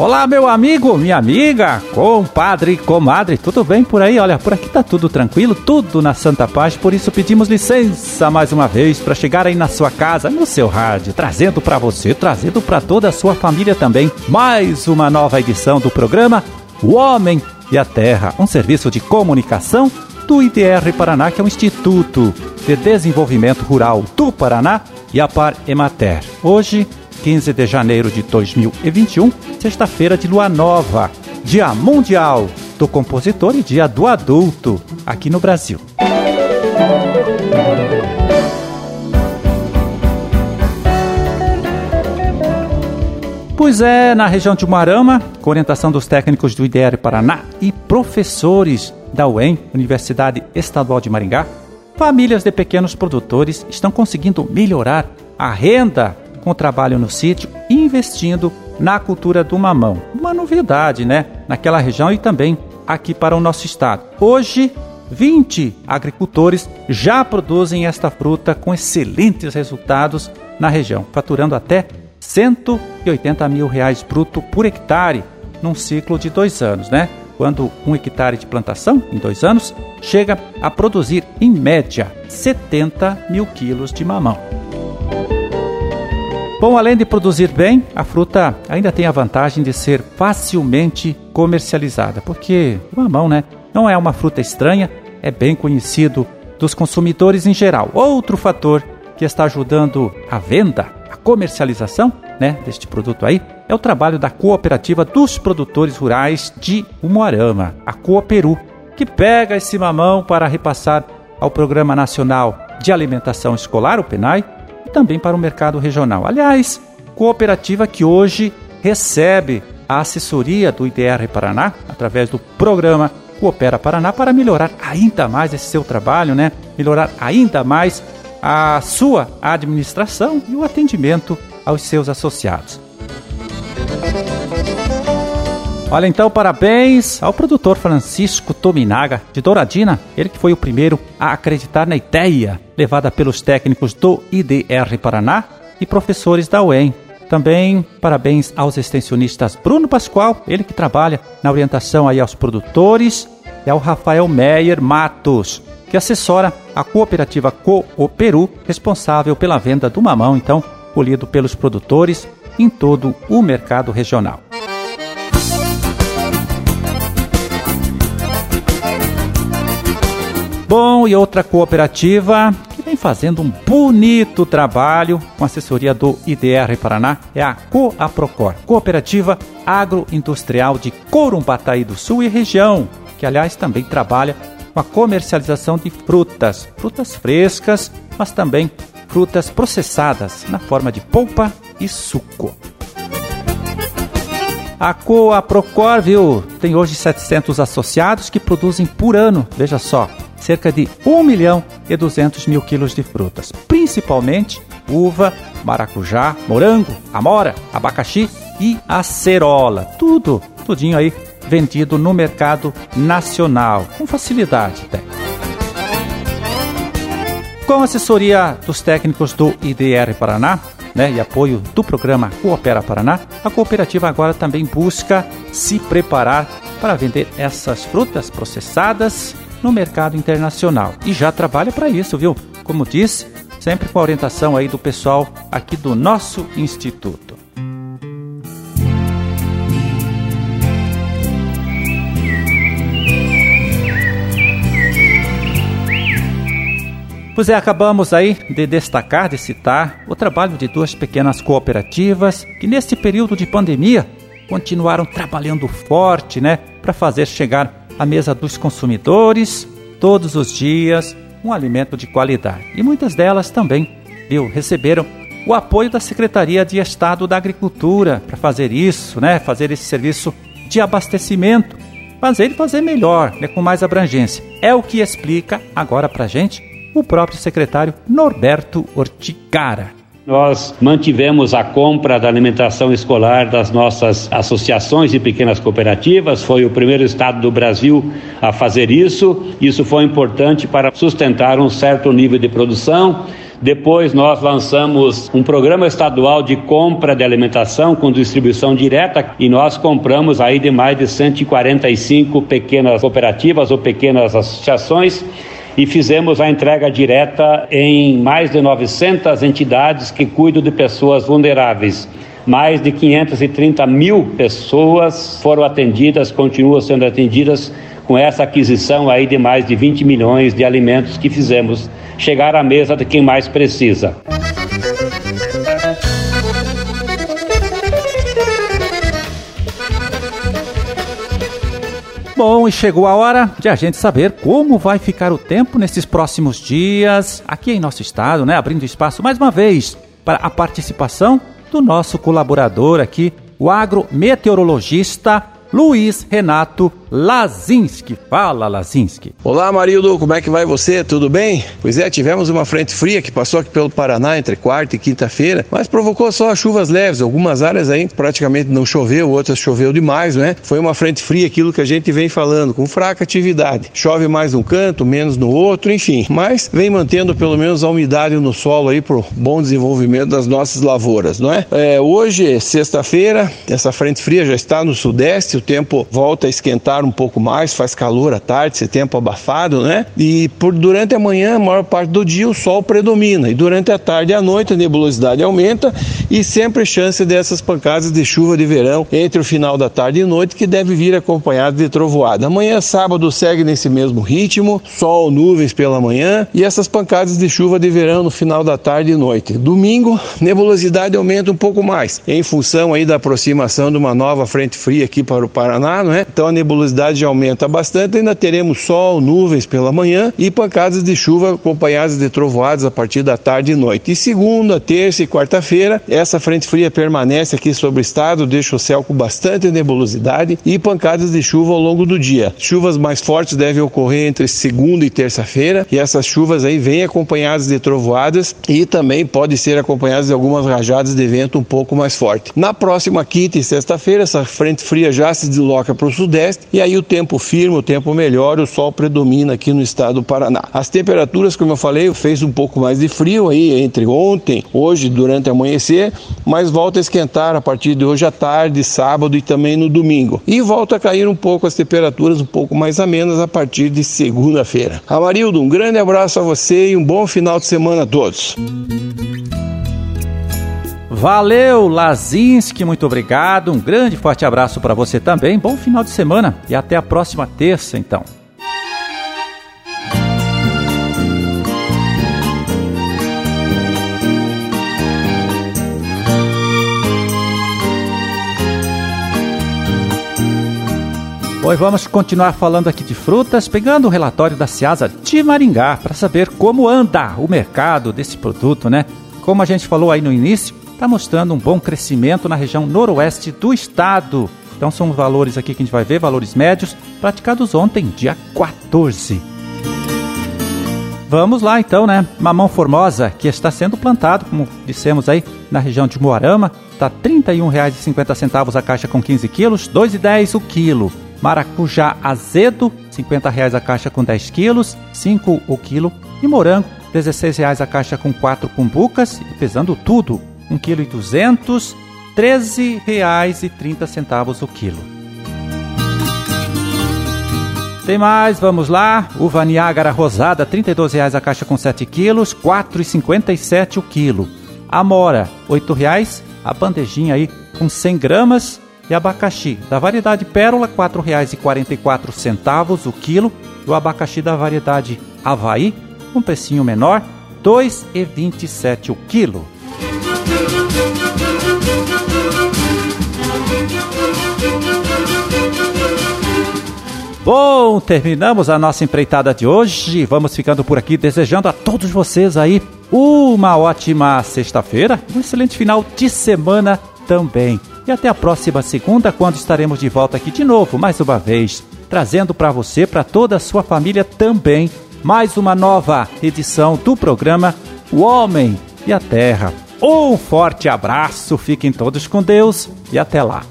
Olá, meu amigo, minha amiga, compadre, comadre, tudo bem por aí? Olha, por aqui tá tudo tranquilo, tudo na Santa Paz, por isso pedimos licença mais uma vez para chegar aí na sua casa, no seu rádio, trazendo para você, trazendo para toda a sua família também, mais uma nova edição do programa O Homem e a Terra, um serviço de comunicação do IDR Paraná, que é o Instituto de Desenvolvimento Rural do Paraná e a Par Emater. Hoje, 15 de janeiro de 2021, sexta-feira de lua nova, Dia Mundial do Compositor e Dia do Adulto aqui no Brasil. Pois é, na região de Umarama, com orientação dos técnicos do IDR Paraná e professores da UEM, Universidade Estadual de Maringá, famílias de pequenos produtores estão conseguindo melhorar a renda com trabalho no sítio, investindo na cultura do mamão. Uma novidade, né? Naquela região e também aqui para o nosso estado. Hoje, 20 agricultores já produzem esta fruta com excelentes resultados na região, faturando até 180 mil reais bruto por hectare num ciclo de dois anos, né? Quando um hectare de plantação, em dois anos, chega a produzir, em média, 70 mil quilos de mamão. Bom, além de produzir bem, a fruta ainda tem a vantagem de ser facilmente comercializada, porque o mamão, né, não é uma fruta estranha, é bem conhecido dos consumidores em geral. Outro fator que está ajudando a venda, a comercialização, né, deste produto aí, é o trabalho da cooperativa dos produtores rurais de Umuarama, a Cooperu, que pega esse mamão para repassar ao Programa Nacional de Alimentação Escolar, o PENAI, também para o mercado regional. Aliás, cooperativa que hoje recebe a assessoria do IDR Paraná, através do programa Coopera Paraná, para melhorar ainda mais esse seu trabalho, né? melhorar ainda mais a sua administração e o atendimento aos seus associados. Olha então, parabéns ao produtor Francisco Tominaga de Douradina, ele que foi o primeiro a acreditar na ideia levada pelos técnicos do IDR Paraná e professores da UEM. Também parabéns aos extensionistas Bruno Pascoal, ele que trabalha na orientação aí aos produtores, e ao Rafael Meyer Matos, que assessora a cooperativa Cooperu, responsável pela venda do mamão, então, colhido pelos produtores em todo o mercado regional. Bom, e outra cooperativa que vem fazendo um bonito trabalho com assessoria do IDR Paraná é a Coaprocor, Cooperativa Agroindustrial de Corumbataí do Sul e região, que aliás também trabalha com a comercialização de frutas, frutas frescas, mas também frutas processadas na forma de polpa e suco. A Coaprocor, viu, tem hoje 700 associados que produzem por ano, veja só, cerca de 1 milhão e 200 mil quilos de frutas, principalmente uva, maracujá, morango, amora, abacaxi e acerola. Tudo, tudinho aí vendido no mercado nacional, com facilidade até. Com assessoria dos técnicos do IDR Paraná, né, e apoio do programa Coopera Paraná, a cooperativa agora também busca se preparar para vender essas frutas processadas no mercado internacional. E já trabalha para isso, viu? Como disse, sempre com a orientação aí do pessoal aqui do nosso instituto. Pois é, acabamos aí de destacar, de citar o trabalho de duas pequenas cooperativas que neste período de pandemia continuaram trabalhando forte, né, para fazer chegar à mesa dos consumidores todos os dias um alimento de qualidade. E muitas delas também, viu, receberam o apoio da Secretaria de Estado da Agricultura para fazer isso, né, fazer esse serviço de abastecimento, fazer e fazer melhor, né, com mais abrangência. É o que explica agora para gente o próprio secretário Norberto Orticara. Nós mantivemos a compra da alimentação escolar das nossas associações e pequenas cooperativas. Foi o primeiro estado do Brasil a fazer isso. Isso foi importante para sustentar um certo nível de produção Depois nós lançamos um programa estadual de compra de alimentação com distribuição direta e nós compramos aí de mais de 145 pequenas cooperativas ou pequenas associações e fizemos a entrega direta em mais de 900 entidades que cuidam de pessoas vulneráveis. Mais de 530 mil pessoas foram atendidas, continuam sendo atendidas com essa aquisição aí de mais de 20 milhões de alimentos que fizemos chegar à mesa de quem mais precisa. Bom, e chegou a hora de a gente saber como vai ficar o tempo nesses próximos dias aqui em nosso estado, né? Abrindo espaço mais uma vez para a participação do nosso colaborador aqui, o agrometeorologista Luiz Renato Lazinski. Fala, Lazinski. Olá, Marildo, como é que vai você? Tudo bem? Pois é, tivemos uma frente fria que passou aqui pelo Paraná entre quarta e quinta-feira, mas provocou só chuvas leves. Algumas áreas aí praticamente não choveu, outras choveu demais, né? Foi uma frente fria, aquilo que a gente vem falando, com fraca atividade. Chove mais num canto, menos no outro, enfim. Mas vem mantendo pelo menos a umidade no solo aí para o bom desenvolvimento das nossas lavouras, não é? é hoje, sexta-feira, essa frente fria já está no sudeste, o tempo volta a esquentar um pouco mais, faz calor à tarde, esse tempo abafado, né? E por durante a manhã, a maior parte do dia, o sol predomina. E durante a tarde e a noite, a nebulosidade aumenta e sempre chance dessas pancadas de chuva de verão entre o final da tarde e noite, que deve vir acompanhado de trovoada. Amanhã, sábado, segue nesse mesmo ritmo, sol, nuvens pela manhã e essas pancadas de chuva de verão no final da tarde e noite. Domingo, nebulosidade aumenta um pouco mais, em função aí da aproximação de uma nova frente fria aqui para o Paraná, não é? Então a nebulosidade aumenta bastante, ainda teremos sol, nuvens pela manhã e pancadas de chuva acompanhadas de trovoadas a partir da tarde e noite. E segunda, terça e quarta-feira, essa frente fria permanece aqui sobre o estado, deixa o céu com bastante nebulosidade e pancadas de chuva ao longo do dia. Chuvas mais fortes devem ocorrer entre segunda e terça-feira e essas chuvas aí vêm acompanhadas de trovoadas e também pode ser acompanhadas de algumas rajadas de vento um pouco mais forte. Na próxima quinta e sexta-feira, essa frente fria já se desloca para o sudeste e aí o tempo firme, o tempo melhor, o sol predomina aqui no estado do Paraná. As temperaturas, como eu falei, fez um pouco mais de frio aí entre ontem, hoje, durante o amanhecer, mas volta a esquentar a partir de hoje à tarde, sábado e também no domingo. E volta a cair um pouco as temperaturas um pouco mais amenas a partir de segunda-feira. Amarildo, um grande abraço a você e um bom final de semana a todos. Valeu, Lazinski, muito obrigado. Um grande forte abraço para você também. Bom final de semana e até a próxima terça, então. Hoje vamos continuar falando aqui de frutas, pegando o relatório da Ciasa de Maringá para saber como anda o mercado desse produto, né? Como a gente falou aí no início, está mostrando um bom crescimento na região noroeste do estado. Então são valores aqui que a gente vai ver, valores médios, praticados ontem, dia 14. Vamos lá então, né? Mamão formosa, que está sendo plantado, como dissemos aí, na região de Moarama, está R$ 31,50 a caixa com 15 quilos, R$ 2,10 o quilo. Maracujá azedo, R$ 50 a caixa com 10 quilos, 5 o quilo. E morango, R$ 16 a caixa com 4 cumbucas, pesando tudo, 1,2 kg, R$ 13,30 o quilo. Tem mais, vamos lá. Uva Niágara rosada, R$ 32,00 a caixa com 7 quilos, R$ 4,57 o quilo. Amora, R$ 8,00 a bandejinha aí com 100 gramas. E abacaxi da variedade Pérola, R$ 4,44 o quilo. E o abacaxi da variedade Havaí, um precinho menor, R$ 2,27 o quilo. Bom, terminamos a nossa empreitada de hoje. Vamos ficando por aqui desejando a todos vocês aí uma ótima sexta-feira, um excelente final de semana também. E até a próxima segunda, quando estaremos de volta aqui de novo, mais uma vez, trazendo para você, para toda a sua família também, mais uma nova edição do programa O Homem e a Terra. Um forte abraço, fiquem todos com Deus e até lá.